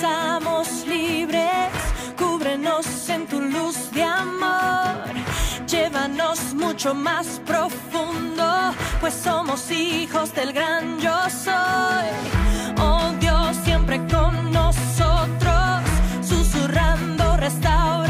danzamos libres, cúbrenos en tu luz de amor, llévanos mucho más profundo, pues somos hijos del gran yo soy. Oh Dios, siempre con nosotros, susurrando restauración,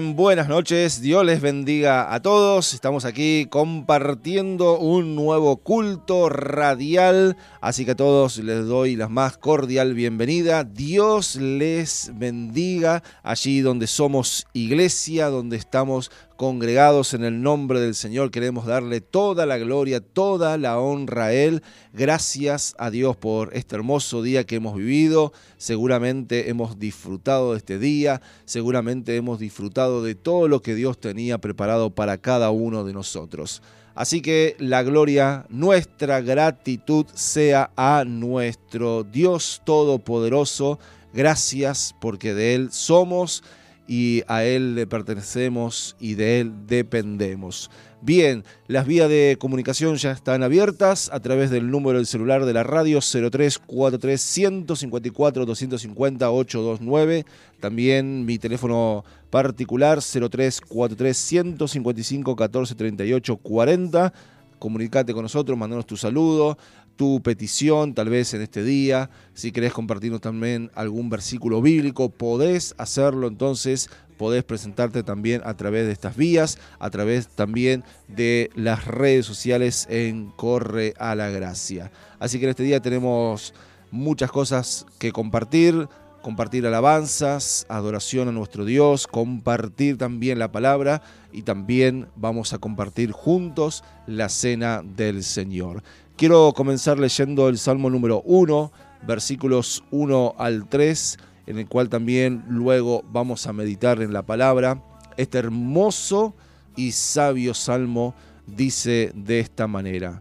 Muy bien, buenas noches, Dios les bendiga a todos. Estamos aquí compartiendo un nuevo culto radial, así que a todos les doy la más cordial bienvenida. Dios les bendiga allí donde somos iglesia, donde estamos congregados en el nombre del Señor. Queremos darle toda la gloria, toda la honra a Él. Gracias a Dios por este hermoso día que hemos vivido. Seguramente hemos disfrutado de este día, seguramente hemos disfrutado de todo lo que Dios tenía preparado para cada uno de nosotros. Así que la gloria, nuestra gratitud sea a nuestro Dios Todopoderoso. Gracias porque de Él somos y a Él le pertenecemos y de Él dependemos. Bien, las vías de comunicación ya están abiertas a través del número del celular de la radio 0343 154 250 829. También mi teléfono particular 0343 155 14 38 40. Comunicate con nosotros, mandanos tu saludo, tu petición, tal vez en este día. Si querés compartirnos también algún versículo bíblico, podés hacerlo entonces. Podés presentarte también a través de estas vías, a través también de las redes sociales en Corre a la Gracia. Así que en este día tenemos muchas cosas que compartir, compartir alabanzas, adoración a nuestro Dios, compartir también la palabra y también vamos a compartir juntos la cena del Señor. Quiero comenzar leyendo el Salmo número 1, versículos 1 al 3, en el cual también luego vamos a meditar en la palabra. Este hermoso y sabio salmo dice de esta manera.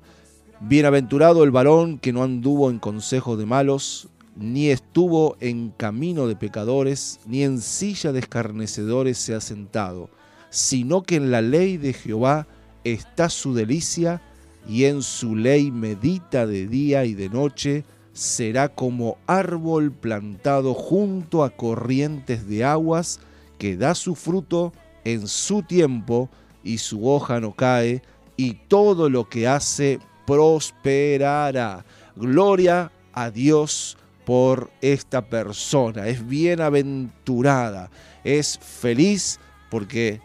Bienaventurado el varón que no anduvo en consejo de malos, ni estuvo en camino de pecadores, ni en silla de escarnecedores se ha sentado, sino que en la ley de Jehová está su delicia, y en su ley medita de día y de noche, será como árbol plantado junto a corrientes de aguas, que da su fruto en su tiempo, y su hoja no cae, y todo lo que hace prosperará. Gloria a Dios por esta persona. Es bienaventurada, es feliz porque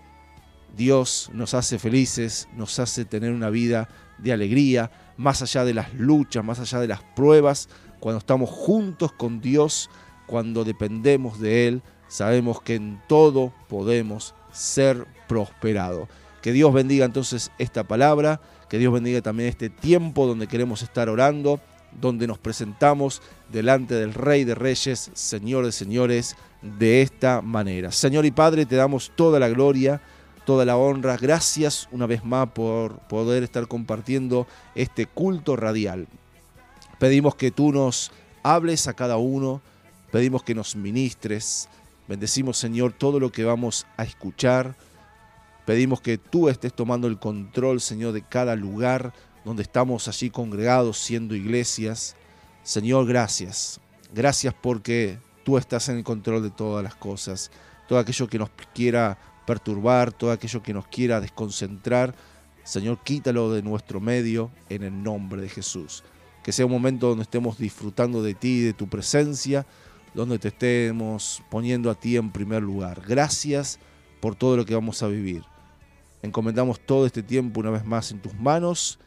Dios nos hace felices, nos hace tener una vida de alegría, más allá de las luchas, más allá de las pruebas, cuando estamos juntos con Dios, cuando dependemos de Él, sabemos que en todo podemos ser prosperados. Que Dios bendiga entonces esta palabra que Dios bendiga también este tiempo donde queremos estar orando, donde nos presentamos delante del Rey de Reyes, Señor de Señores, de esta manera. Señor y Padre, te damos toda la gloria, toda la honra. Gracias una vez más por poder estar compartiendo este culto radial. Pedimos que tú nos hables a cada uno, pedimos que nos ministres. Bendecimos, Señor, todo lo que vamos a escuchar Pedimos que tú estés tomando el control, Señor, de cada lugar donde estamos allí congregados siendo iglesias. Señor, gracias. Gracias porque tú estás en el control de todas las cosas. Todo aquello que nos quiera perturbar, todo aquello que nos quiera desconcentrar, Señor, quítalo de nuestro medio en el nombre de Jesús. Que sea un momento donde estemos disfrutando de ti de tu presencia, donde te estemos poniendo a ti en primer lugar. Gracias por todo lo que vamos a vivir. Encomendamos todo este tiempo una vez más en tus manos,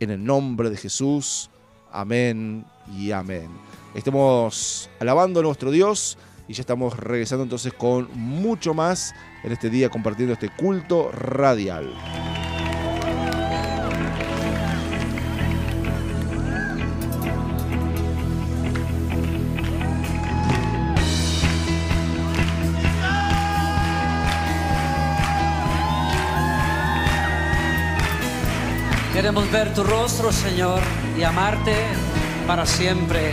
en el nombre de Jesús. Amén y amén. Estemos alabando a nuestro Dios y ya estamos regresando entonces con mucho más en este día compartiendo este culto radial. Queremos ver tu rostro, Señor, y amarte para siempre.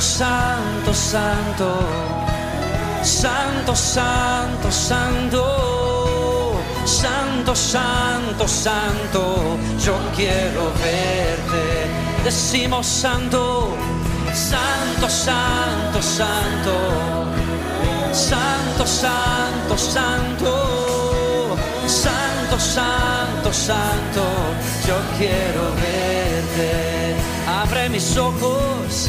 Santo, Santo, Santo. Santo, Santo, Santo. Santo, Santo, Santo. Yo quiero verte. Decimos Santo. Santo, santo, santo, santo, santo, santo, santo, santo, santo, yo quiero verte. Abre mis ojos,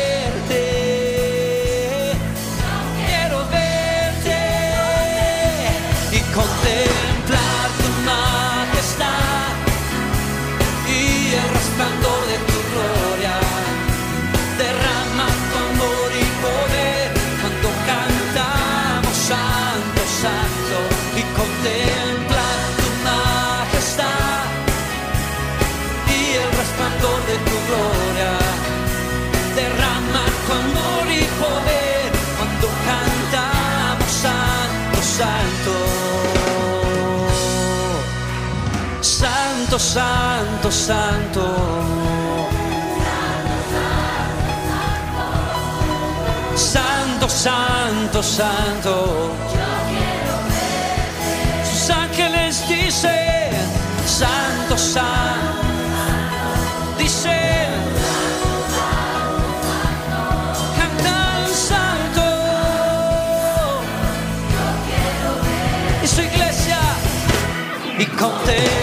Santo, santo, santo. Santo, santo. Sus ángeles dicen, santo, santo. Dicen, cantan santo. Y su iglesia y contemplar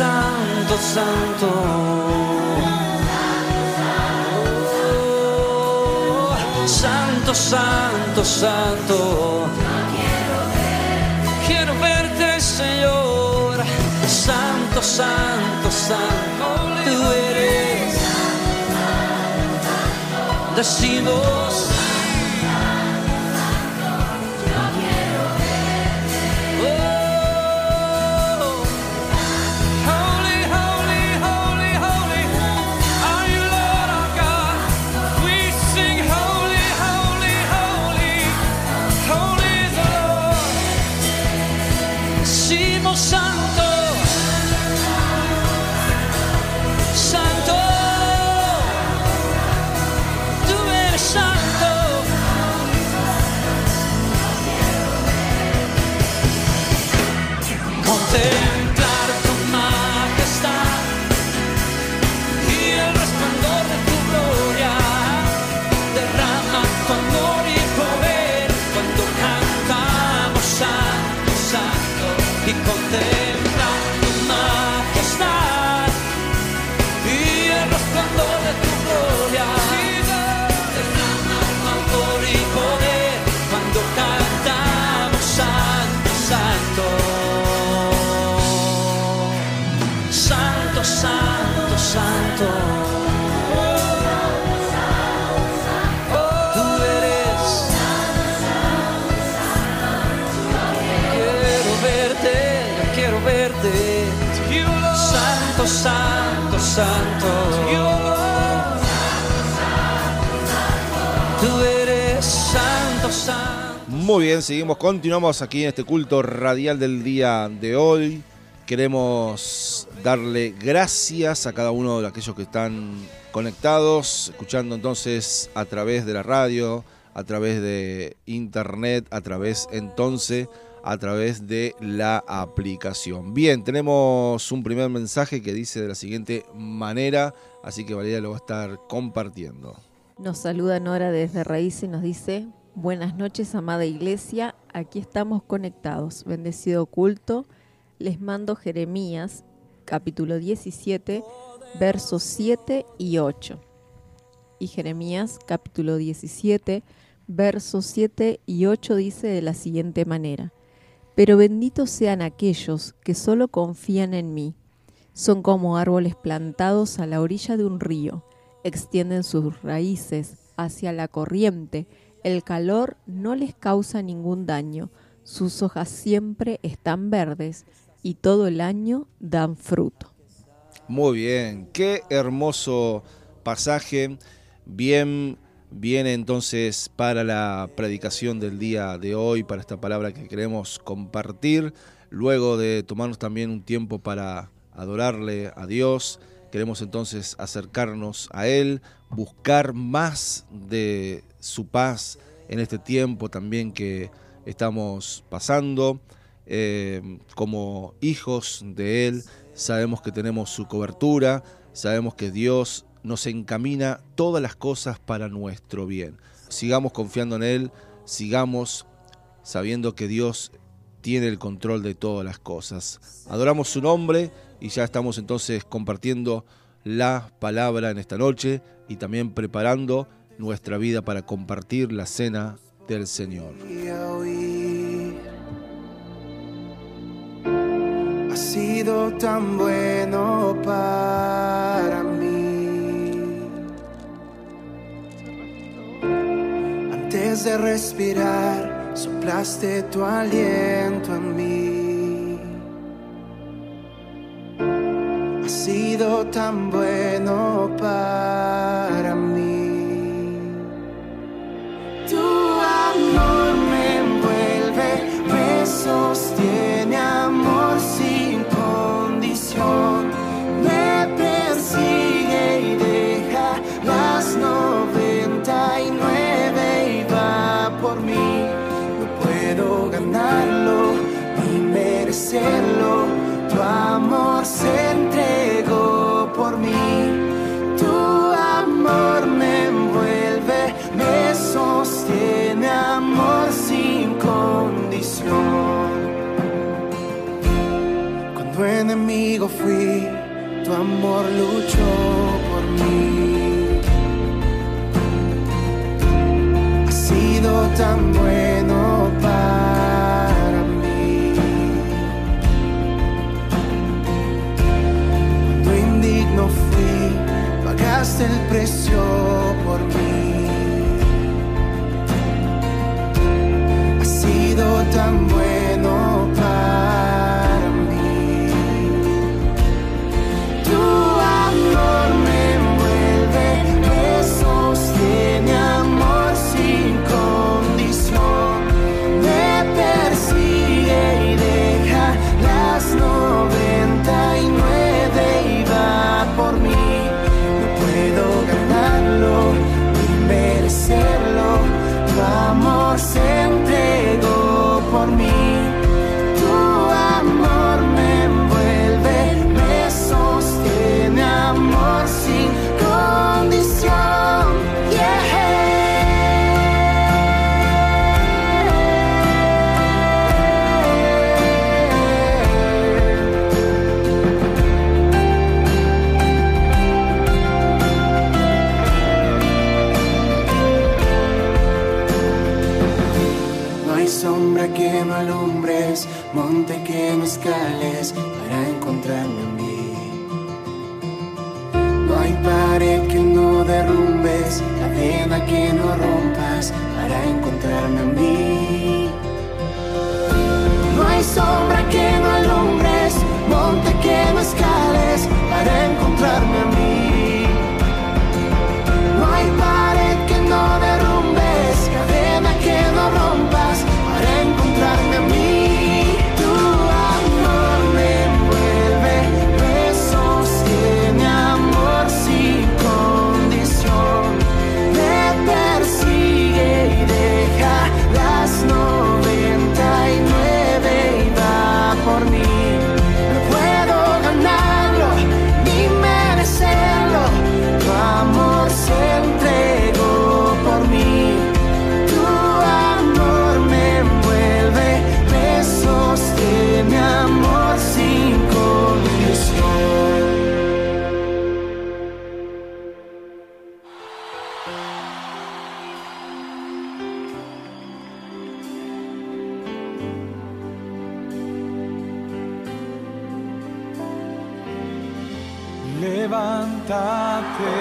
Santo, santo, santo. Santo, santo, santo. Quiero verte, Señor. Santo, santo, santo. Tú eres. Decimos. Santo, santo, santo. Tú eres santo, santo. Muy bien, seguimos, continuamos aquí en este culto radial del día de hoy. Queremos darle gracias a cada uno de aquellos que están conectados, escuchando entonces a través de la radio, a través de internet, a través entonces, a través de la aplicación. Bien, tenemos un primer mensaje que dice de la siguiente manera, así que Valeria lo va a estar compartiendo. Nos saluda Nora desde Raíz y nos dice, buenas noches amada iglesia, aquí estamos conectados, bendecido culto, les mando Jeremías capítulo 17 versos 7 y 8. Y Jeremías capítulo 17 versos 7 y 8 dice de la siguiente manera, pero benditos sean aquellos que solo confían en mí, son como árboles plantados a la orilla de un río, extienden sus raíces hacia la corriente, el calor no les causa ningún daño, sus hojas siempre están verdes y todo el año dan fruto. Muy bien, qué hermoso pasaje. Bien, viene entonces para la predicación del día de hoy, para esta palabra que queremos compartir. Luego de tomarnos también un tiempo para adorarle a Dios, queremos entonces acercarnos a Él, buscar más de su paz en este tiempo también que estamos pasando. eh, como hijos de Él, sabemos que tenemos su cobertura, sabemos que Dios nos encamina todas las cosas para nuestro bien. Sigamos confiando en Él, sigamos sabiendo que Dios tiene el control de todas las cosas. Adoramos su nombre y ya estamos entonces compartiendo la palabra en esta noche y también preparando nuestra vida para compartir la cena del Señor. Ha sido tan bueno para De respirar, soplaste tu aliento en mí. Ha sido tan bueno para mí. Tu amor me envuelve, me sostiene, Tu amor se entregó por mí. Tu amor me envuelve, me sostiene, amor sin condición. Cuando enemigo fui, tu amor luchó por mí. Ha sido tan bueno el Levántate,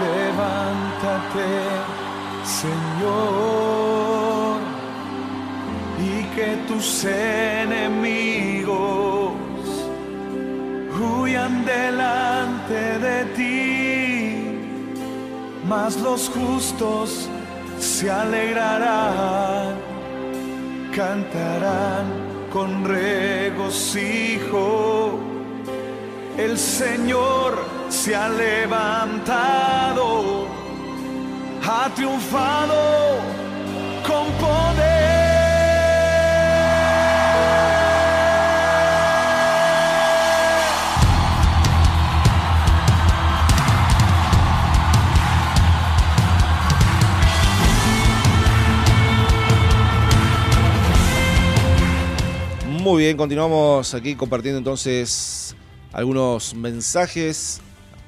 levántate, Señor, y que tus enemigos huyan delante mas los justos se alegrarán, cantarán con regocijo el Señor se ha levantado, ha triunfado con poder. Muy bien, continuamos aquí compartiendo entonces algunos mensajes.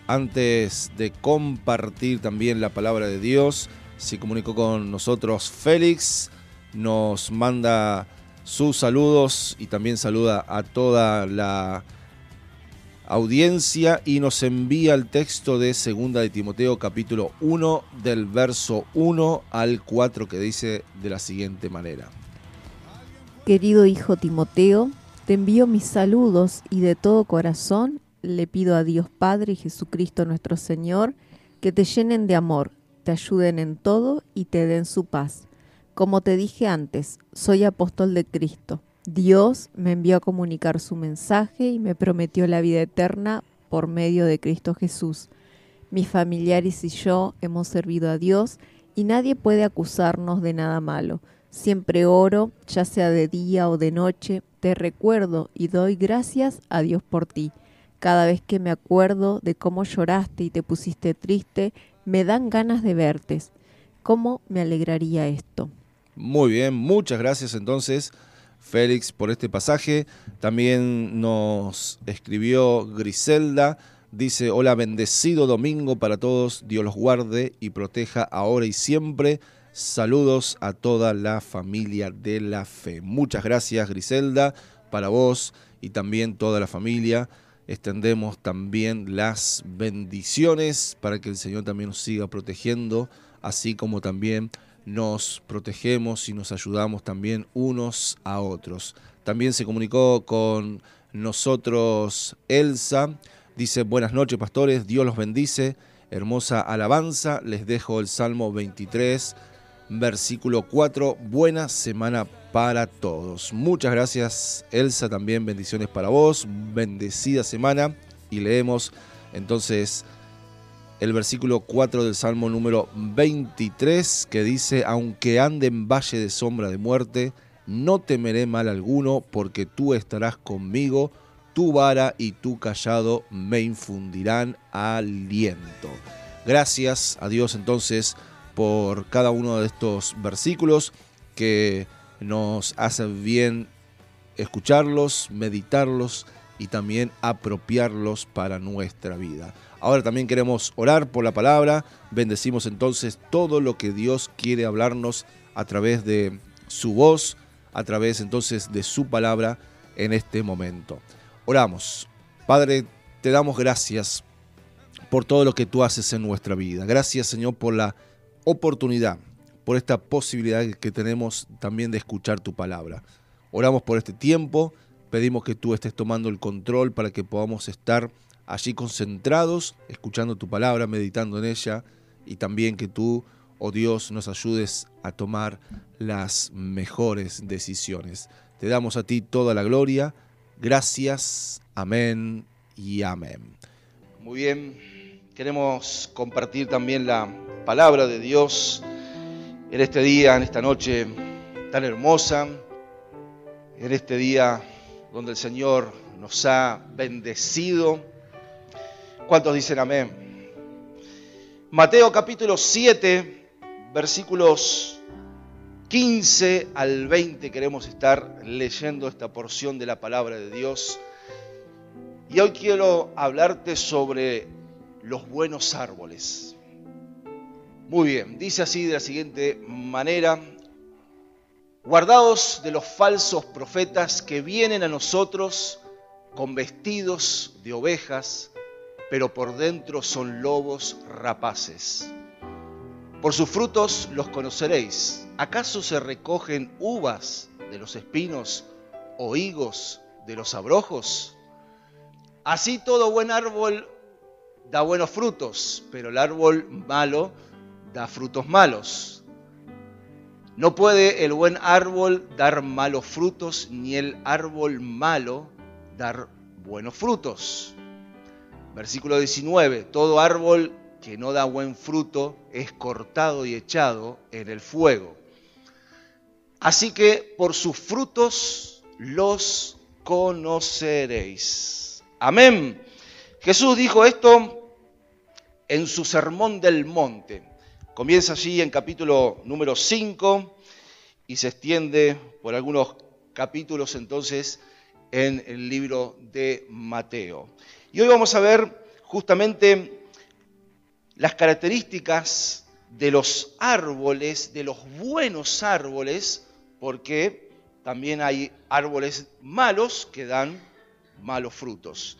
Antes de compartir también la palabra de Dios, se comunicó con nosotros Félix, nos manda sus saludos y también saluda a toda la audiencia y nos envía el texto de Segunda de Timoteo capítulo 1 del verso 1 al 4 que dice de la siguiente manera. Querido hijo Timoteo, te envío mis saludos y de todo corazón le pido a Dios Padre y Jesucristo nuestro Señor que te llenen de amor, te ayuden en todo y te den su paz. Como te dije antes, soy apóstol de Cristo. Dios me envió a comunicar su mensaje y me prometió la vida eterna por medio de Cristo Jesús. Mis familiares y yo hemos servido a Dios y nadie puede acusarnos de nada malo. Siempre oro, ya sea de día o de noche, te recuerdo y doy gracias a Dios por ti. Cada vez que me acuerdo de cómo lloraste y te pusiste triste, me dan ganas de verte. ¿Cómo me alegraría esto? Muy bien, muchas gracias entonces Félix por este pasaje. También nos escribió Griselda. Dice, hola, bendecido domingo para todos. Dios los guarde y proteja ahora y siempre. Saludos a toda la familia de la fe. Muchas gracias Griselda, para vos y también toda la familia. Extendemos también las bendiciones para que el Señor también nos siga protegiendo, así como también nos protegemos y nos ayudamos también unos a otros. También se comunicó con nosotros Elsa. Dice, buenas noches pastores, Dios los bendice. Hermosa alabanza. Les dejo el Salmo 23, versículo 4. Buena semana para todos. Muchas gracias Elsa, también bendiciones para vos. Bendecida semana. Y leemos entonces el versículo 4 del Salmo número 23 que dice, aunque ande en valle de sombra de muerte, no temeré mal alguno, porque tú estarás conmigo, tu vara y tu callado me infundirán aliento. Gracias a Dios entonces por cada uno de estos versículos que nos hacen bien escucharlos, meditarlos y también apropiarlos para nuestra vida. Ahora también queremos orar por la palabra. Bendecimos entonces todo lo que Dios quiere hablarnos a través de su voz, a través entonces de su palabra en este momento. Oramos. Padre, te damos gracias por todo lo que tú haces en nuestra vida. Gracias Señor por la oportunidad, por esta posibilidad que tenemos también de escuchar tu palabra. Oramos por este tiempo, pedimos que tú estés tomando el control para que podamos estar allí concentrados, escuchando tu palabra, meditando en ella, y también que tú, oh Dios, nos ayudes a tomar las mejores decisiones. Te damos a ti toda la gloria. Gracias. Amén y amén. Muy bien, queremos compartir también la palabra de Dios en este día, en esta noche tan hermosa, en este día donde el Señor nos ha bendecido ¿Cuántos dicen amén? Mateo capítulo 7, versículos 15 al 20 queremos estar leyendo esta porción de la palabra de Dios. Y hoy quiero hablarte sobre los buenos árboles. Muy bien, dice así de la siguiente manera, guardaos de los falsos profetas que vienen a nosotros con vestidos de ovejas, pero por dentro son lobos rapaces. Por sus frutos los conoceréis. ¿Acaso se recogen uvas de los espinos o higos de los abrojos? Así todo buen árbol da buenos frutos, pero el árbol malo da frutos malos. No puede el buen árbol dar malos frutos, ni el árbol malo dar buenos frutos. Versículo 19, todo árbol que no da buen fruto es cortado y echado en el fuego. Así que por sus frutos los conoceréis. Amén. Jesús dijo esto en su sermón del monte. Comienza allí en capítulo número 5 y se extiende por algunos capítulos entonces en el libro de Mateo. Y hoy vamos a ver justamente las características de los árboles, de los buenos árboles, porque también hay árboles malos que dan malos frutos.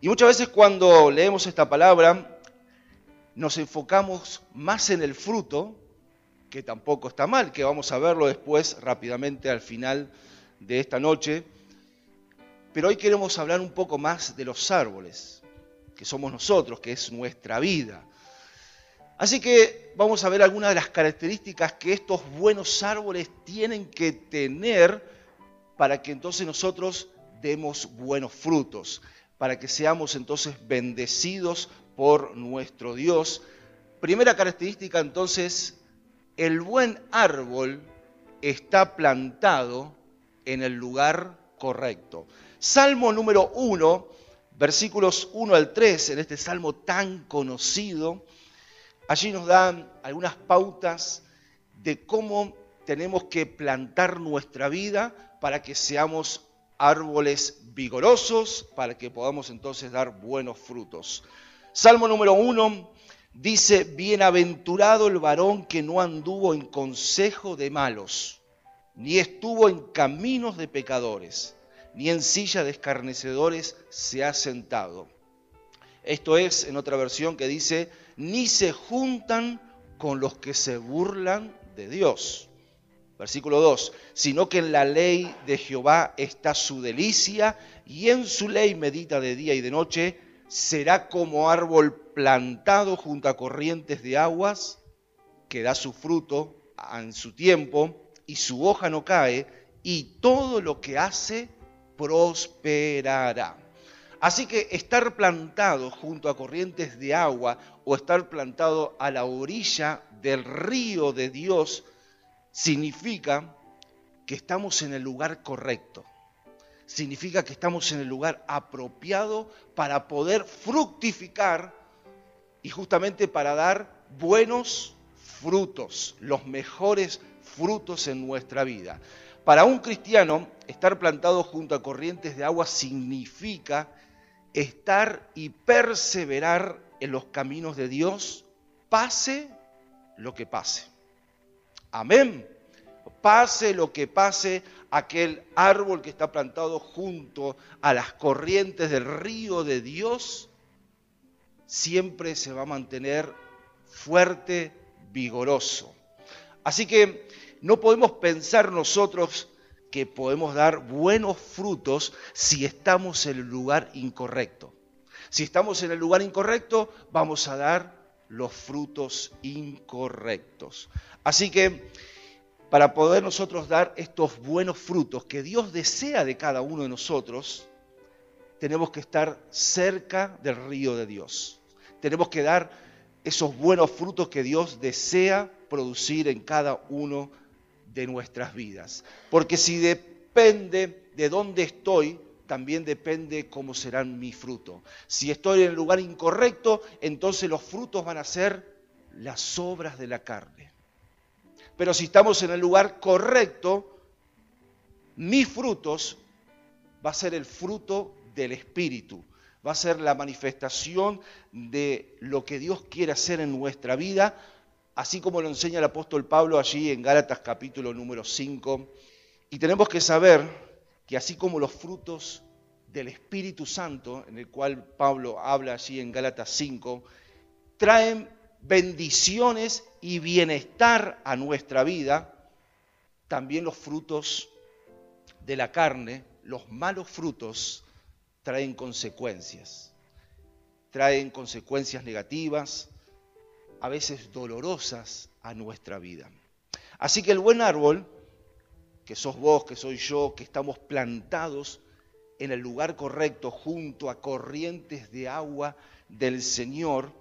Y muchas veces cuando leemos esta palabra nos enfocamos más en el fruto, que tampoco está mal, que vamos a verlo después rápidamente al final de esta noche, pero hoy queremos hablar un poco más de los árboles, que somos nosotros, que es nuestra vida. Así que vamos a ver algunas de las características que estos buenos árboles tienen que tener para que entonces nosotros demos buenos frutos, para que seamos entonces bendecidos por nuestro Dios. Primera característica entonces, el buen árbol está plantado en el lugar correcto. Salmo número 1, versículos 1 al 3, en este salmo tan conocido, allí nos dan algunas pautas de cómo tenemos que plantar nuestra vida para que seamos árboles vigorosos, para que podamos entonces dar buenos frutos. Salmo número 1 dice, bienaventurado el varón que no anduvo en consejo de malos, ni estuvo en caminos de pecadores ni en silla de escarnecedores se ha sentado. Esto es, en otra versión que dice, ni se juntan con los que se burlan de Dios. Versículo 2, sino que en la ley de Jehová está su delicia y en su ley medita de día y de noche, será como árbol plantado junto a corrientes de aguas, que da su fruto en su tiempo y su hoja no cae, y todo lo que hace prosperará. Así que estar plantado junto a corrientes de agua o estar plantado a la orilla del río de Dios significa que estamos en el lugar correcto. Significa que estamos en el lugar apropiado para poder fructificar y justamente para dar buenos frutos, los mejores frutos en nuestra vida. Para un cristiano, estar plantado junto a corrientes de agua significa estar y perseverar en los caminos de Dios, pase lo que pase. Amén. Pase lo que pase, aquel árbol que está plantado junto a las corrientes del río de Dios, siempre se va a mantener fuerte, vigoroso. Así que no podemos pensar nosotros que podemos dar buenos frutos si estamos en el lugar incorrecto. Si estamos en el lugar incorrecto, vamos a dar los frutos incorrectos. Así que para poder nosotros dar estos buenos frutos que Dios desea de cada uno de nosotros, tenemos que estar cerca del río de Dios. Tenemos que dar esos buenos frutos que Dios desea producir en cada uno de nuestras vidas. Porque si depende de dónde estoy, también depende cómo serán mi fruto. Si estoy en el lugar incorrecto, entonces los frutos van a ser las obras de la carne. Pero si estamos en el lugar correcto, mis frutos va a ser el fruto del Espíritu, va a ser la manifestación de lo que Dios quiere hacer en nuestra vida así como lo enseña el apóstol Pablo allí en Gálatas capítulo número 5. Y tenemos que saber que así como los frutos del Espíritu Santo, en el cual Pablo habla allí en Gálatas 5, traen bendiciones y bienestar a nuestra vida, también los frutos de la carne, los malos frutos, traen consecuencias. Traen consecuencias negativas, a veces dolorosas a nuestra vida. Así que el buen árbol, que sos vos, que soy yo, que estamos plantados en el lugar correcto junto a corrientes de agua del Señor,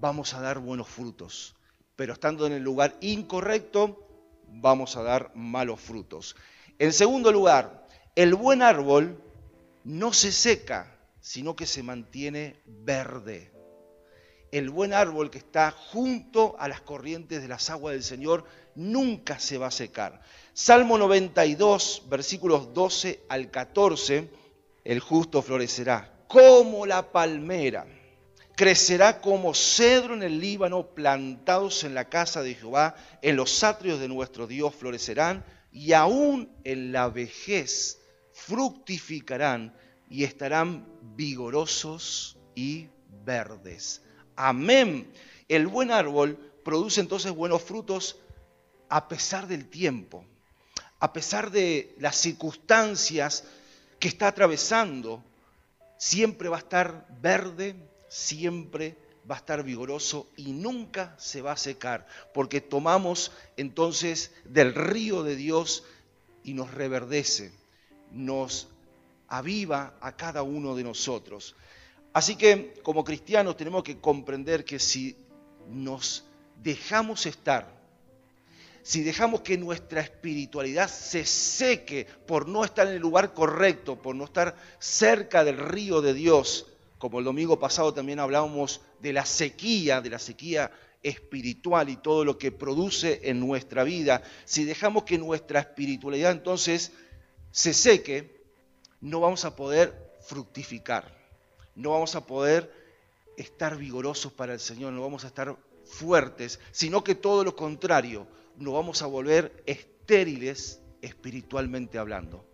vamos a dar buenos frutos. Pero estando en el lugar incorrecto, vamos a dar malos frutos. En segundo lugar, el buen árbol no se seca, sino que se mantiene verde. El buen árbol que está junto a las corrientes de las aguas del Señor nunca se va a secar. Salmo 92, versículos 12 al 14, el justo florecerá como la palmera, crecerá como cedro en el Líbano, plantados en la casa de Jehová, en los atrios de nuestro Dios florecerán, y aún en la vejez fructificarán y estarán vigorosos y verdes. Amén. El buen árbol produce entonces buenos frutos a pesar del tiempo, a pesar de las circunstancias que está atravesando. Siempre va a estar verde, siempre va a estar vigoroso y nunca se va a secar, porque tomamos entonces del río de Dios y nos reverdece, nos aviva a cada uno de nosotros. Así que como cristianos tenemos que comprender que si nos dejamos estar, si dejamos que nuestra espiritualidad se seque por no estar en el lugar correcto, por no estar cerca del río de Dios, como el domingo pasado también hablábamos de la sequía, de la sequía espiritual y todo lo que produce en nuestra vida, si dejamos que nuestra espiritualidad entonces se seque, no vamos a poder fructificar, no vamos a poder estar vigorosos para el Señor, no vamos a estar fuertes, sino que todo lo contrario, nos vamos a volver estériles espiritualmente hablando.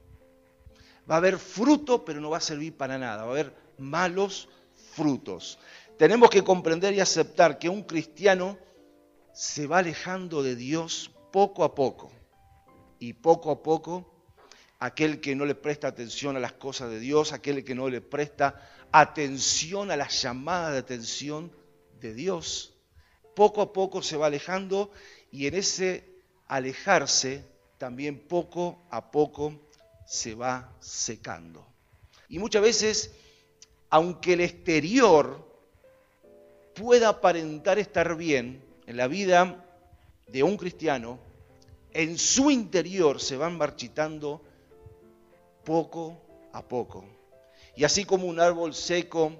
Va a haber fruto, pero no va a servir para nada, va a haber malos frutos. Tenemos que comprender y aceptar que un cristiano se va alejando de Dios poco a poco. Y poco a poco, aquel que no le presta atención a las cosas de Dios, aquel que no le presta atención a las llamadas de atención de Dios, poco a poco se va alejando y en ese alejarse también poco a poco se va secando. Y muchas veces, aunque el exterior pueda aparentar estar bien en la vida de un cristiano, en su interior se van marchitando poco a poco. Y así como un árbol seco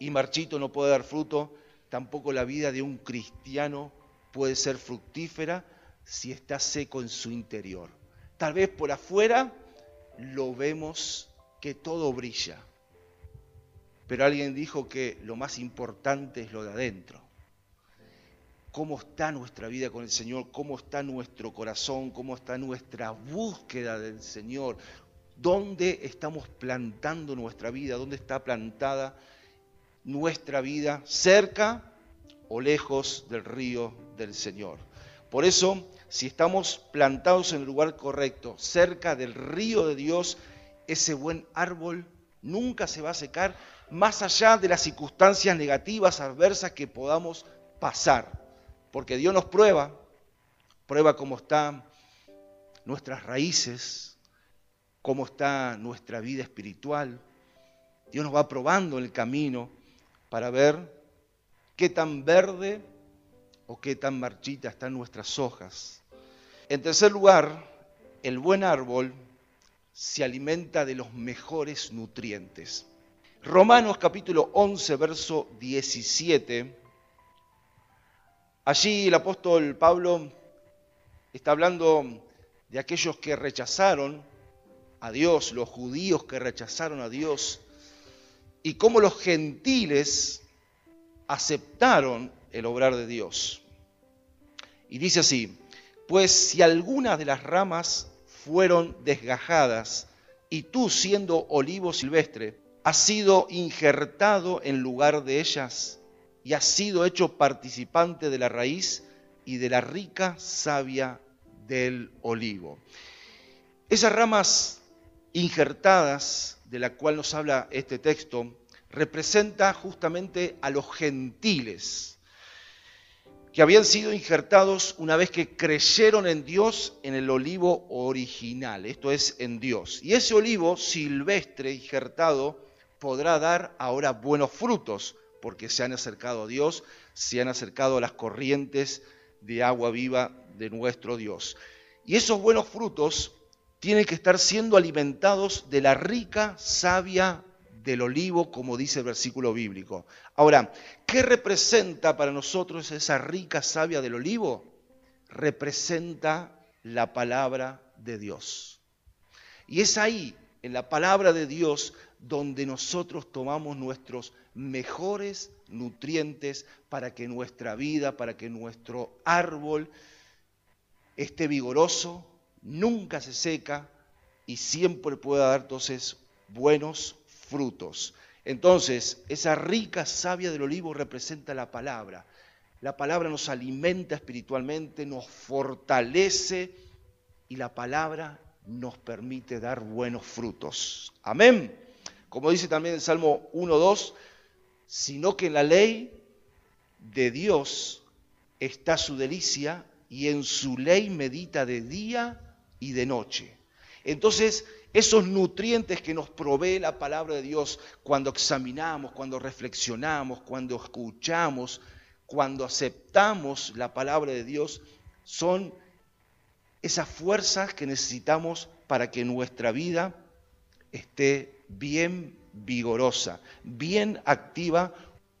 y marchito no puede dar fruto, tampoco la vida de un cristiano puede ser fructífera si está seco en su interior. Tal vez por afuera lo vemos que todo brilla, pero alguien dijo que lo más importante es lo de adentro. ¿Cómo está nuestra vida con el Señor? ¿Cómo está nuestro corazón? ¿Cómo está nuestra búsqueda del Señor? ¿Dónde estamos plantando nuestra vida? ¿Dónde está plantada nuestra vida? ¿Cerca o lejos del río del Señor. Por eso, si estamos plantados en el lugar correcto, cerca del río de Dios, ese buen árbol nunca se va a secar, más allá de las circunstancias negativas, adversas que podamos pasar. Porque Dios nos prueba, prueba cómo están nuestras raíces, cómo está nuestra vida espiritual. Dios nos va probando el camino para ver qué tan verde o qué tan marchita están nuestras hojas. En tercer lugar, el buen árbol se alimenta de los mejores nutrientes. Romanos capítulo 11, verso 17. Allí el apóstol Pablo está hablando de aquellos que rechazaron a Dios, los judíos que rechazaron a Dios, y cómo los gentiles aceptaron el obrar de Dios. Y dice así, pues si algunas de las ramas fueron desgajadas y tú siendo olivo silvestre, has sido injertado en lugar de ellas y has sido hecho participante de la raíz y de la rica savia del olivo. Esas ramas injertadas de la cual nos habla este texto representa justamente a los gentiles que habían sido injertados una vez que creyeron en Dios en el olivo original, esto es en Dios. Y ese olivo silvestre injertado podrá dar ahora buenos frutos, porque se han acercado a Dios, se han acercado a las corrientes de agua viva de nuestro Dios. Y esos buenos frutos tienen que estar siendo alimentados de la rica savia del olivo, como dice el versículo bíblico. Ahora, ¿qué representa para nosotros esa rica savia del olivo? Representa la palabra de Dios. Y es ahí, en la palabra de Dios, donde nosotros tomamos nuestros mejores nutrientes para que nuestra vida, para que nuestro árbol esté vigoroso, nunca se seca y siempre pueda dar entonces buenos frutos. Entonces, esa rica savia del olivo representa la palabra. La palabra nos alimenta espiritualmente, nos fortalece y la palabra nos permite dar buenos frutos. Amén. Como dice también el Salmo 1.2, sino que en la ley de Dios está su delicia y en su ley medita de día y de noche. Entonces, esos nutrientes que nos provee la palabra de Dios cuando examinamos, cuando reflexionamos, cuando escuchamos, cuando aceptamos la palabra de Dios, son esas fuerzas que necesitamos para que nuestra vida esté bien vigorosa, bien activa,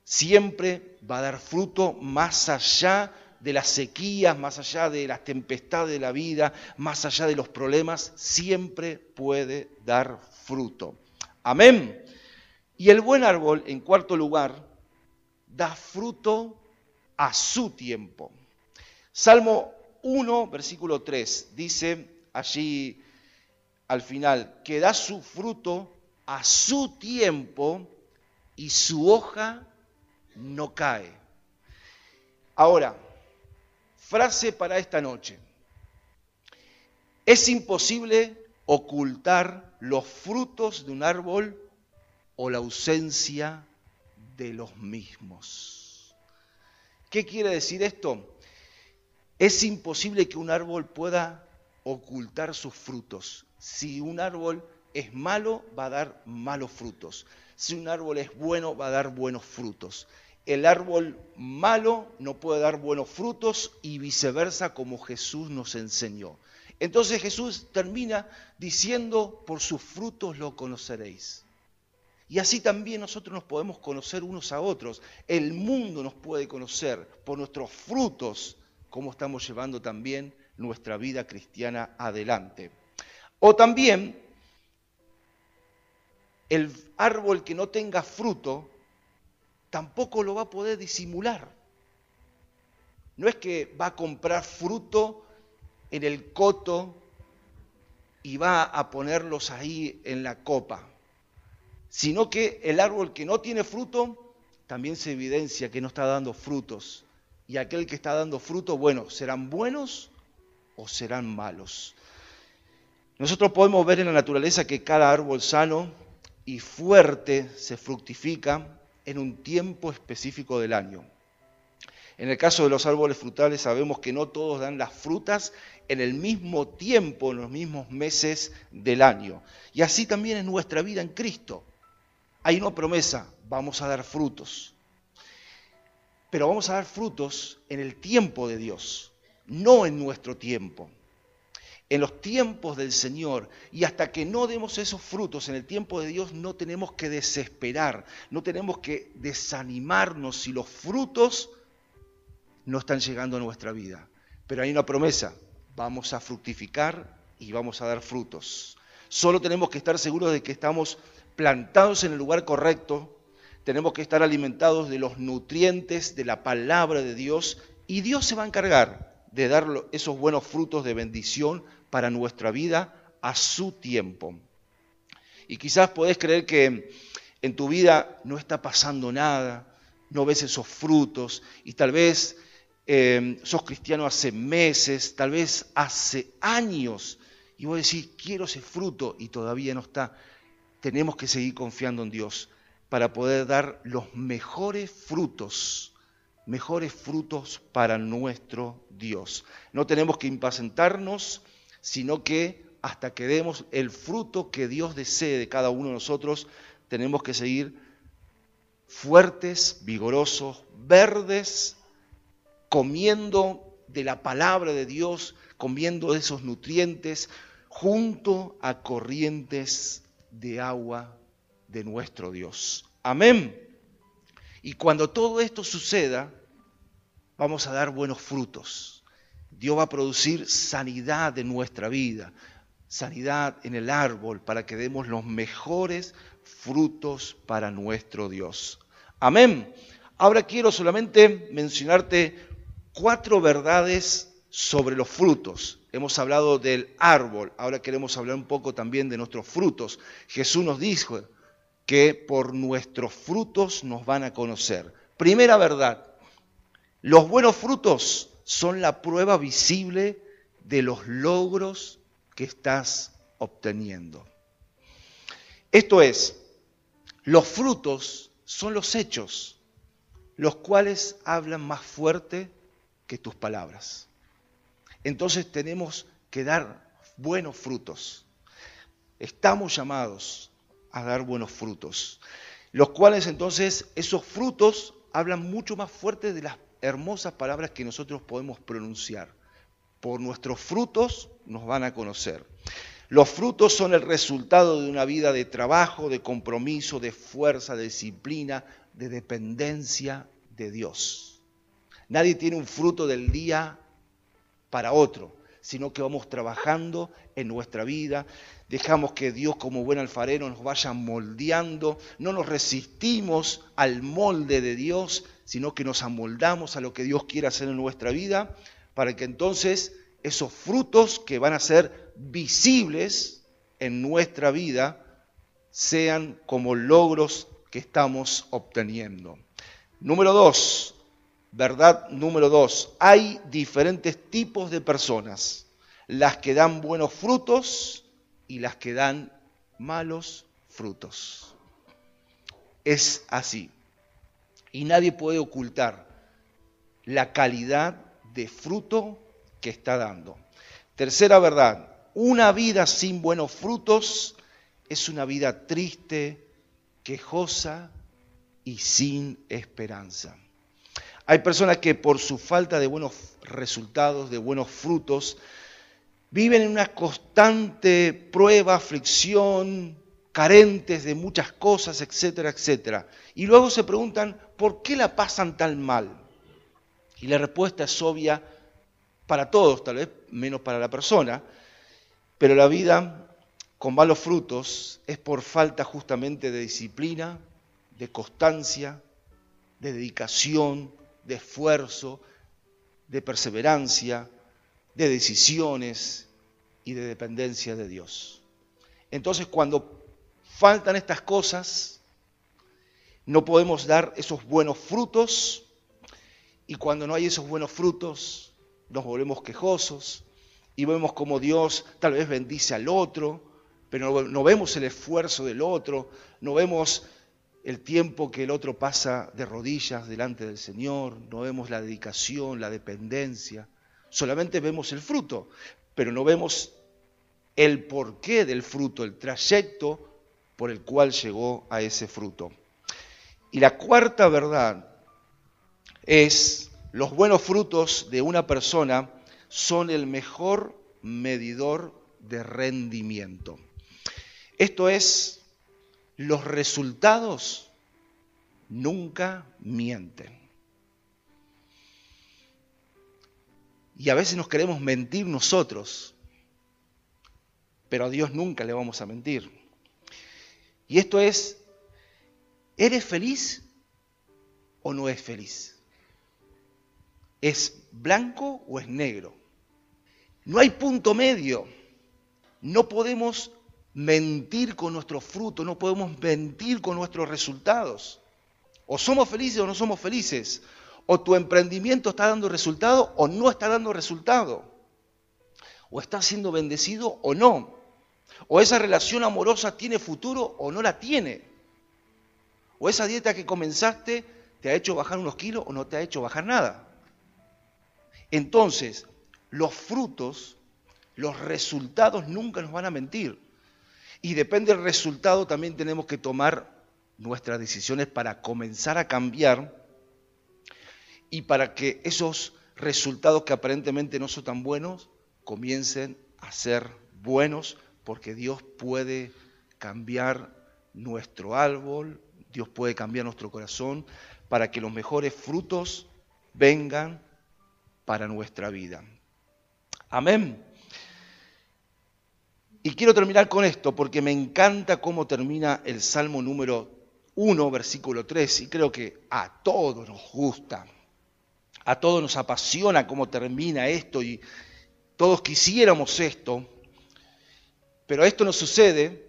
siempre va a dar fruto más allá de las sequías, más allá de las tempestades de la vida, más allá de los problemas, siempre puede dar fruto. Amén. Y el buen árbol, en cuarto lugar, da fruto a su tiempo. Salmo 1, versículo 3, dice allí al final, que da su fruto a su tiempo y su hoja no cae. Ahora, Frase para esta noche. Es imposible ocultar los frutos de un árbol o la ausencia de los mismos. ¿Qué quiere decir esto? Es imposible que un árbol pueda ocultar sus frutos. Si un árbol es malo, va a dar malos frutos. Si un árbol es bueno, va a dar buenos frutos el árbol malo no puede dar buenos frutos y viceversa como Jesús nos enseñó. Entonces Jesús termina diciendo, por sus frutos lo conoceréis. Y así también nosotros nos podemos conocer unos a otros. El mundo nos puede conocer por nuestros frutos, cómo estamos llevando también nuestra vida cristiana adelante. O también el árbol que no tenga fruto tampoco lo va a poder disimular. No es que va a comprar fruto en el coto y va a ponerlos ahí en la copa, sino que el árbol que no tiene fruto también se evidencia que no está dando frutos. Y aquel que está dando fruto, bueno, serán buenos o serán malos. Nosotros podemos ver en la naturaleza que cada árbol sano y fuerte se fructifica en un tiempo específico del año. En el caso de los árboles frutales sabemos que no todos dan las frutas en el mismo tiempo, en los mismos meses del año. Y así también en nuestra vida en Cristo. Hay una promesa, vamos a dar frutos. Pero vamos a dar frutos en el tiempo de Dios, no en nuestro tiempo en los tiempos del Señor y hasta que no demos esos frutos en el tiempo de Dios no tenemos que desesperar, no tenemos que desanimarnos si los frutos no están llegando a nuestra vida. Pero hay una promesa, vamos a fructificar y vamos a dar frutos. Solo tenemos que estar seguros de que estamos plantados en el lugar correcto, tenemos que estar alimentados de los nutrientes de la palabra de Dios y Dios se va a encargar de dar esos buenos frutos de bendición para nuestra vida a su tiempo. Y quizás podés creer que en tu vida no está pasando nada, no ves esos frutos y tal vez eh, sos cristiano hace meses, tal vez hace años y vos decís, quiero ese fruto y todavía no está. Tenemos que seguir confiando en Dios para poder dar los mejores frutos mejores frutos para nuestro Dios. No tenemos que impacientarnos, sino que hasta que demos el fruto que Dios desee de cada uno de nosotros, tenemos que seguir fuertes, vigorosos, verdes, comiendo de la palabra de Dios, comiendo de esos nutrientes, junto a corrientes de agua de nuestro Dios. Amén. Y cuando todo esto suceda, vamos a dar buenos frutos. Dios va a producir sanidad en nuestra vida, sanidad en el árbol para que demos los mejores frutos para nuestro Dios. Amén. Ahora quiero solamente mencionarte cuatro verdades sobre los frutos. Hemos hablado del árbol, ahora queremos hablar un poco también de nuestros frutos. Jesús nos dijo que por nuestros frutos nos van a conocer. Primera verdad, los buenos frutos son la prueba visible de los logros que estás obteniendo. Esto es, los frutos son los hechos, los cuales hablan más fuerte que tus palabras. Entonces tenemos que dar buenos frutos. Estamos llamados a dar buenos frutos, los cuales entonces esos frutos hablan mucho más fuerte de las hermosas palabras que nosotros podemos pronunciar. Por nuestros frutos nos van a conocer. Los frutos son el resultado de una vida de trabajo, de compromiso, de fuerza, de disciplina, de dependencia de Dios. Nadie tiene un fruto del día para otro, sino que vamos trabajando en nuestra vida, dejamos que Dios como buen alfarero nos vaya moldeando, no nos resistimos al molde de Dios, sino que nos amoldamos a lo que Dios quiere hacer en nuestra vida, para que entonces esos frutos que van a ser visibles en nuestra vida sean como logros que estamos obteniendo. Número dos, verdad número dos, hay diferentes tipos de personas, las que dan buenos frutos y las que dan malos frutos. Es así. Y nadie puede ocultar la calidad de fruto que está dando. Tercera verdad, una vida sin buenos frutos es una vida triste, quejosa y sin esperanza. Hay personas que por su falta de buenos resultados, de buenos frutos, viven en una constante prueba, aflicción, carentes de muchas cosas, etcétera, etcétera. Y luego se preguntan, ¿por qué la pasan tan mal? Y la respuesta es obvia para todos, tal vez menos para la persona, pero la vida con malos frutos es por falta justamente de disciplina, de constancia, de dedicación, de esfuerzo, de perseverancia, de decisiones y de dependencia de Dios. Entonces cuando faltan estas cosas, no podemos dar esos buenos frutos y cuando no hay esos buenos frutos nos volvemos quejosos y vemos como Dios tal vez bendice al otro, pero no vemos el esfuerzo del otro, no vemos el tiempo que el otro pasa de rodillas delante del Señor, no vemos la dedicación, la dependencia, solamente vemos el fruto, pero no vemos el porqué del fruto, el trayecto por el cual llegó a ese fruto. Y la cuarta verdad es, los buenos frutos de una persona son el mejor medidor de rendimiento. Esto es, los resultados nunca mienten. Y a veces nos queremos mentir nosotros, pero a Dios nunca le vamos a mentir. Y esto es, ¿eres feliz o no es feliz? ¿Es blanco o es negro? No hay punto medio. No podemos mentir con nuestros frutos, no podemos mentir con nuestros resultados. O somos felices o no somos felices. O tu emprendimiento está dando resultado o no está dando resultado. O está siendo bendecido o no. O esa relación amorosa tiene futuro o no la tiene. O esa dieta que comenzaste te ha hecho bajar unos kilos o no te ha hecho bajar nada. Entonces, los frutos, los resultados nunca nos van a mentir. Y depende del resultado también tenemos que tomar nuestras decisiones para comenzar a cambiar y para que esos resultados que aparentemente no son tan buenos comiencen a ser buenos porque Dios puede cambiar nuestro árbol, Dios puede cambiar nuestro corazón para que los mejores frutos vengan para nuestra vida. Amén. Y quiero terminar con esto porque me encanta cómo termina el Salmo número 1, versículo 3, y creo que a todos nos gusta, a todos nos apasiona cómo termina esto y todos quisiéramos esto, pero esto no sucede,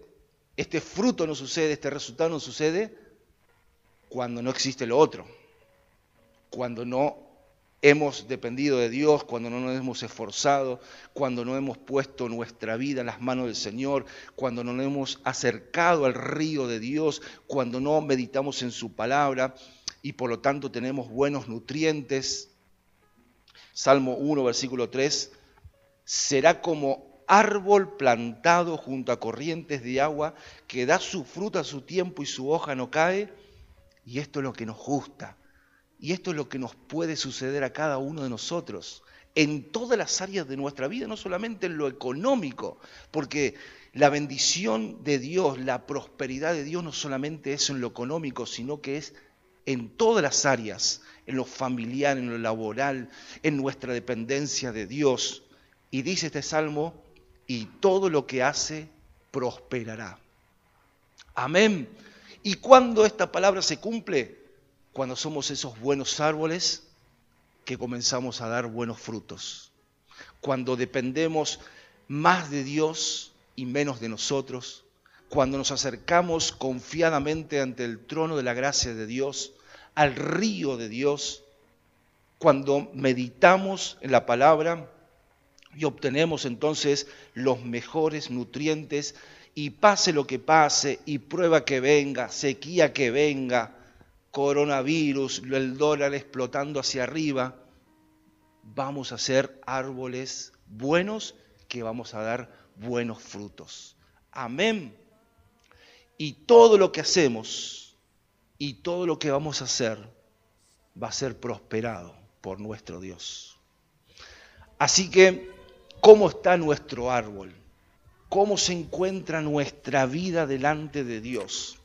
este fruto no sucede, este resultado no sucede cuando no existe lo otro, cuando no hemos dependido de Dios, cuando no nos hemos esforzado, cuando no hemos puesto nuestra vida en las manos del Señor, cuando no nos hemos acercado al río de Dios, cuando no meditamos en su palabra y por lo tanto tenemos buenos nutrientes. Salmo 1, versículo 3, será como árbol plantado junto a corrientes de agua que da su fruta a su tiempo y su hoja no cae. Y esto es lo que nos gusta y esto es lo que nos puede suceder a cada uno de nosotros en todas las áreas de nuestra vida, no solamente en lo económico, porque la bendición de Dios, la prosperidad de Dios no solamente es en lo económico, sino que es en todas las áreas, en lo familiar, en lo laboral, en nuestra dependencia de Dios. Y dice este salmo, y todo lo que hace prosperará. Amén. ¿Y cuando esta palabra se cumple? cuando somos esos buenos árboles que comenzamos a dar buenos frutos. Cuando dependemos más de Dios y menos de nosotros. Cuando nos acercamos confiadamente ante el trono de la gracia de Dios, al río de Dios. Cuando meditamos en la palabra y obtenemos entonces los mejores nutrientes y pase lo que pase y prueba que venga, sequía que venga, coronavirus, el dólar explotando hacia arriba, vamos a ser árboles buenos que vamos a dar buenos frutos. Amén. Y todo lo que hacemos y todo lo que vamos a hacer va a ser prosperado por nuestro Dios. Así que, ¿cómo está nuestro árbol? ¿Cómo se encuentra nuestra vida delante de Dios?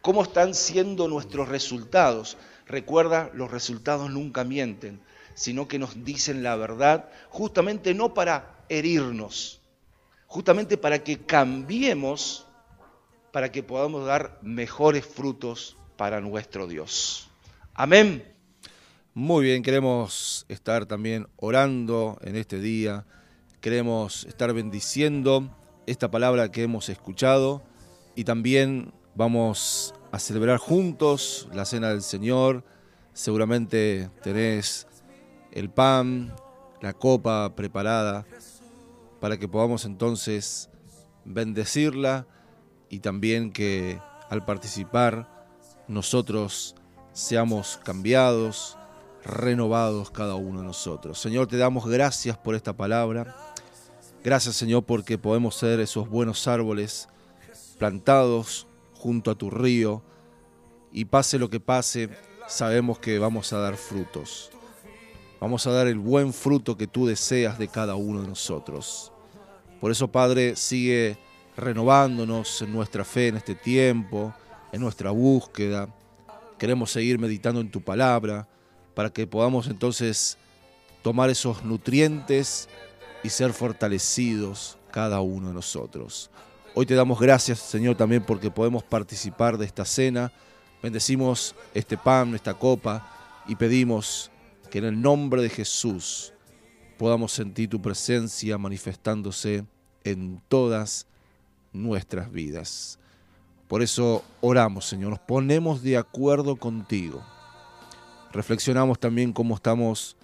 ¿Cómo están siendo nuestros resultados? Recuerda, los resultados nunca mienten, sino que nos dicen la verdad, justamente no para herirnos, justamente para que cambiemos, para que podamos dar mejores frutos para nuestro Dios. Amén. Muy bien, queremos estar también orando en este día, queremos estar bendiciendo esta palabra que hemos escuchado y también Vamos a celebrar juntos la cena del Señor. Seguramente tenés el pan, la copa preparada para que podamos entonces bendecirla y también que al participar nosotros seamos cambiados, renovados cada uno de nosotros. Señor, te damos gracias por esta palabra. Gracias, Señor, porque podemos ser esos buenos árboles plantados junto a tu río y pase lo que pase, sabemos que vamos a dar frutos. Vamos a dar el buen fruto que tú deseas de cada uno de nosotros. Por eso, Padre, sigue renovándonos en nuestra fe en este tiempo, en nuestra búsqueda. Queremos seguir meditando en tu palabra para que podamos entonces tomar esos nutrientes y ser fortalecidos cada uno de nosotros. Hoy te damos gracias, Señor, también porque podemos participar de esta cena. Bendecimos este pan, esta copa y pedimos que en el nombre de Jesús podamos sentir tu presencia manifestándose en todas nuestras vidas. Por eso oramos, Señor, nos ponemos de acuerdo contigo. Reflexionamos también cómo estamos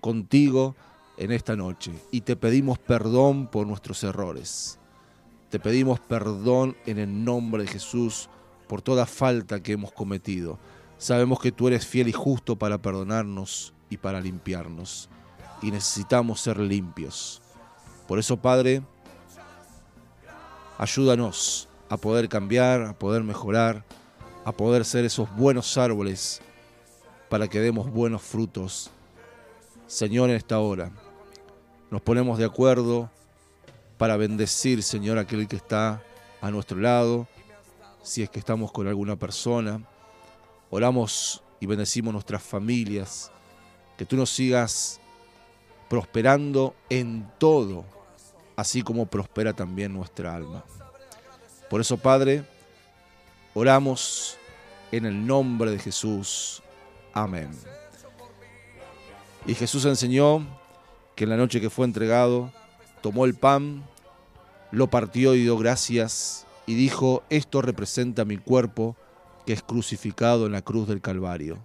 contigo en esta noche y te pedimos perdón por nuestros errores. Te pedimos perdón en el nombre de Jesús por toda falta que hemos cometido. Sabemos que tú eres fiel y justo para perdonarnos y para limpiarnos. Y necesitamos ser limpios. Por eso, Padre, ayúdanos a poder cambiar, a poder mejorar, a poder ser esos buenos árboles para que demos buenos frutos. Señor, en esta hora nos ponemos de acuerdo para bendecir, Señor, aquel que está a nuestro lado. si es que estamos con alguna persona. Oramos y bendecimos nuestras familias. Que tú nos sigas prosperando en todo, así como prospera también nuestra alma. Por eso, Padre, oramos en el nombre de Jesús. Amén. Y Jesús enseñó que en la noche que fue entregado, tomó el pan, lo partió y dio gracias y dijo, esto representa mi cuerpo que es crucificado en la cruz del Calvario.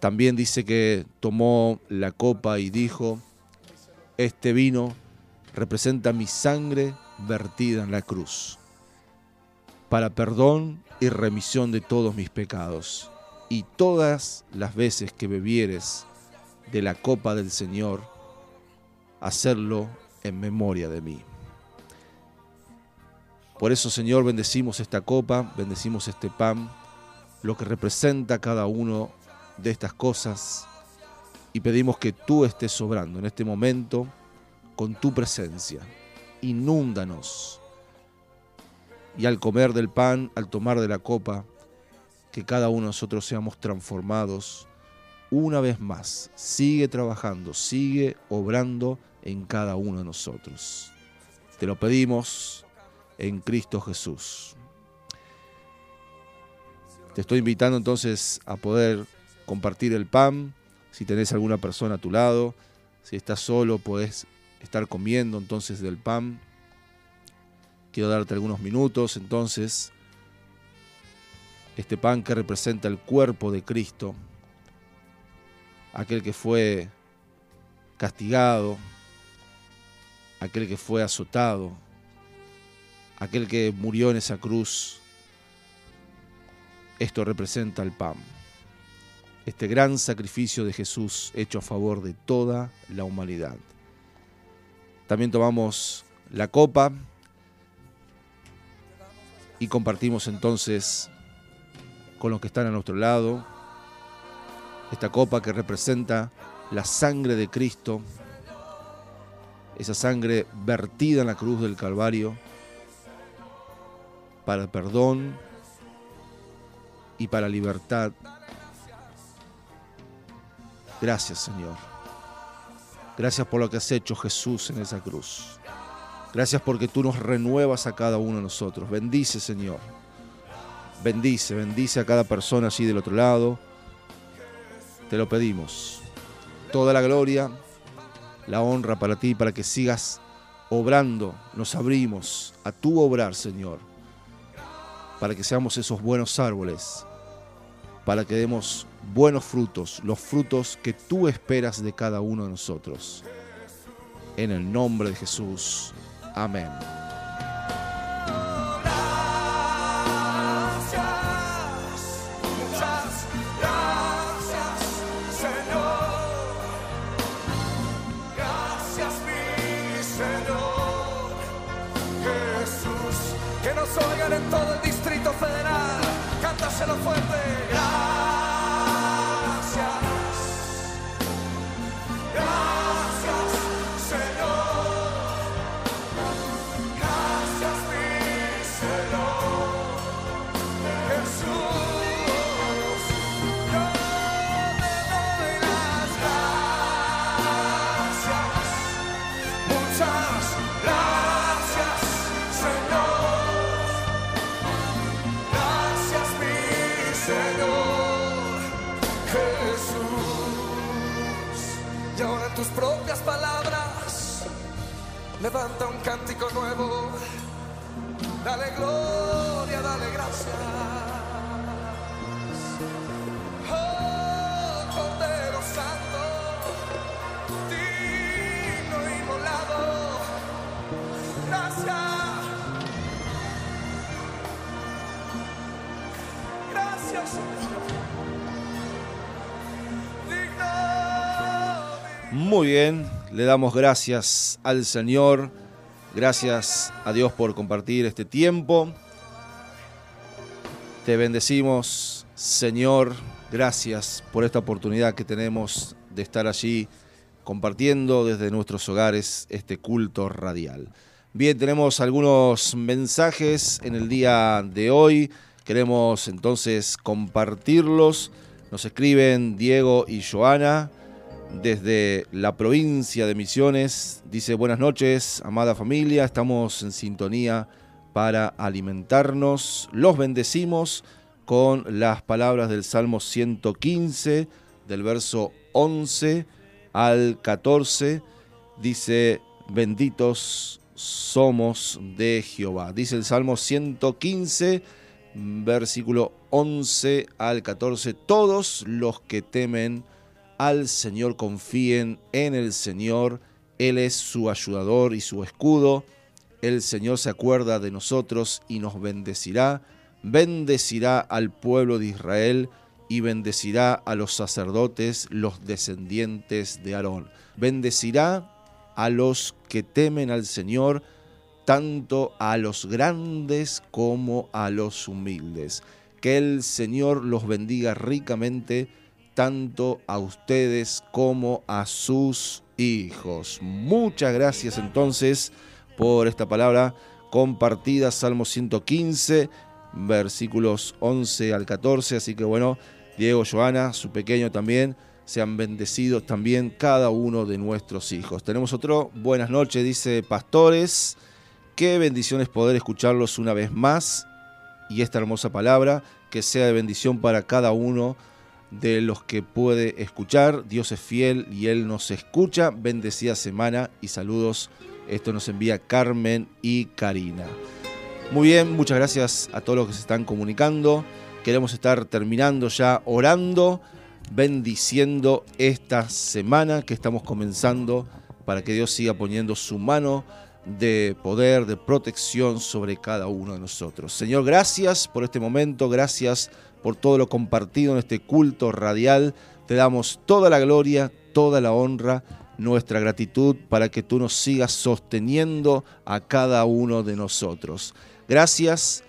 También dice que tomó la copa y dijo, este vino representa mi sangre vertida en la cruz, para perdón y remisión de todos mis pecados. Y todas las veces que bebieres de la copa del Señor, hacerlo en memoria de mí. Por eso, Señor, bendecimos esta copa, bendecimos este pan, lo que representa cada uno de estas cosas, y pedimos que tú estés sobrando en este momento con tu presencia. Inúndanos. Y al comer del pan, al tomar de la copa, que cada uno de nosotros seamos transformados una vez más. Sigue trabajando, sigue obrando en cada uno de nosotros. Te lo pedimos en Cristo Jesús. Te estoy invitando entonces a poder compartir el pan. Si tenés alguna persona a tu lado, si estás solo, podés estar comiendo entonces del pan. Quiero darte algunos minutos entonces. Este pan que representa el cuerpo de Cristo, aquel que fue castigado, aquel que fue azotado, aquel que murió en esa cruz. Esto representa el pan. Este gran sacrificio de Jesús hecho a favor de toda la humanidad. También tomamos la copa y compartimos entonces con los que están a nuestro lado esta copa que representa la sangre de Cristo, esa sangre vertida en la cruz del Calvario para perdón y para libertad. Gracias Señor. Gracias por lo que has hecho Jesús en esa cruz. Gracias porque tú nos renuevas a cada uno de nosotros. Bendice Señor. Bendice, bendice a cada persona así del otro lado. Te lo pedimos. Toda la gloria, la honra para ti, para que sigas obrando. Nos abrimos a tu obrar, Señor. Para que seamos esos buenos árboles. Para que demos buenos frutos, los frutos que tú esperas de cada uno de nosotros. En el nombre de Jesús. Amén. Levanta un cántico nuevo. Dale gloria, dale gracias. Oh, Cordero Santo, digno inmolado. Gracias. Gracias, Señor. Digno, Muy bien, le damos gracias al Señor, gracias a Dios por compartir este tiempo. Te bendecimos, Señor, gracias por esta oportunidad que tenemos de estar allí compartiendo desde nuestros hogares este culto radial. Bien, tenemos algunos mensajes en el día de hoy. Queremos entonces compartirlos. Nos escriben Diego y Joana desde la provincia de Misiones. Dice, buenas noches, amada familia. Estamos en sintonía para alimentarnos. Los bendecimos con las palabras del Salmo 115, del verso 11 al 14. Dice, benditos somos de Jehová. Dice el Salmo 115, versículo 11 al 14. Todos los que temen al Señor confíen en el Señor. Él es su ayudador y su escudo. El Señor se acuerda de nosotros y nos bendecirá. Bendecirá al pueblo de Israel y bendecirá a los sacerdotes, los descendientes de Aarón. Bendecirá a los que temen al Señor, tanto a los grandes como a los humildes. Que el Señor los bendiga ricamente, tanto a ustedes como a sus hijos. Muchas gracias entonces por esta palabra compartida, Salmo 115, versículos 11 al 14. Así que bueno, Diego, Joana, su pequeño también sean bendecidos también cada uno de nuestros hijos. Tenemos otro, buenas noches, dice Pastores. Qué bendiciones poder escucharlos una vez más y esta hermosa palabra que sea de bendición para cada uno los que puede escuchar. Dios es fiel y Él nos escucha. Bendecida semana y saludos. Esto nos envía Carmen y Karina. Muy bien, muchas gracias a todos los que se están comunicando. Queremos estar terminando ya orando bendiciendo esta semana que estamos comenzando para que Dios siga poniendo su mano de poder, de protección sobre cada uno de nosotros. Señor, gracias por este momento, gracias por todo lo compartido en este culto radial. Te damos toda la gloria, toda la honra, nuestra gratitud para que tú nos sigas sosteniendo a cada uno de nosotros. Gracias,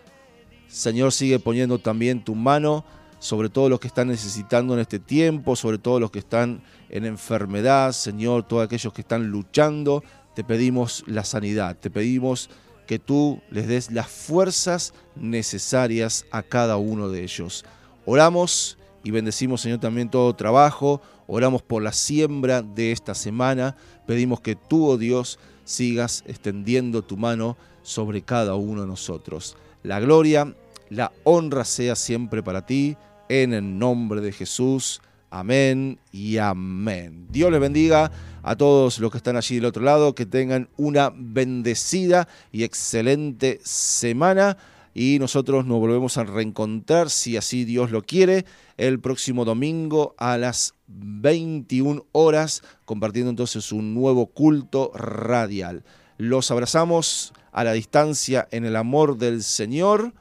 Señor, sigue poniendo también tu mano sobre todo los que están necesitando en este tiempo, sobre todo los que están en enfermedad, Señor, todos aquellos que están luchando, te pedimos la sanidad, te pedimos que tú les des las fuerzas necesarias a cada uno de ellos. Oramos y bendecimos, Señor, también todo trabajo, oramos por la siembra de esta semana, pedimos que tú, oh Dios, sigas extendiendo tu mano sobre cada uno de nosotros. La gloria, la honra sea siempre para ti en el nombre de Jesús. Amén y amén. Dios les bendiga a todos los que están allí del otro lado, que tengan una bendecida y excelente semana. Y nosotros nos volvemos a reencontrar, si así Dios lo quiere, el próximo domingo a las 21 horas, compartiendo entonces un nuevo culto radial. Los abrazamos a la distancia en el amor del Señor.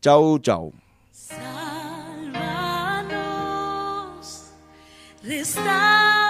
Chau, chau. this time.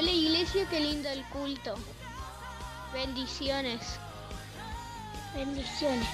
Mire qué lindo el culto. Bendiciones. Bendiciones.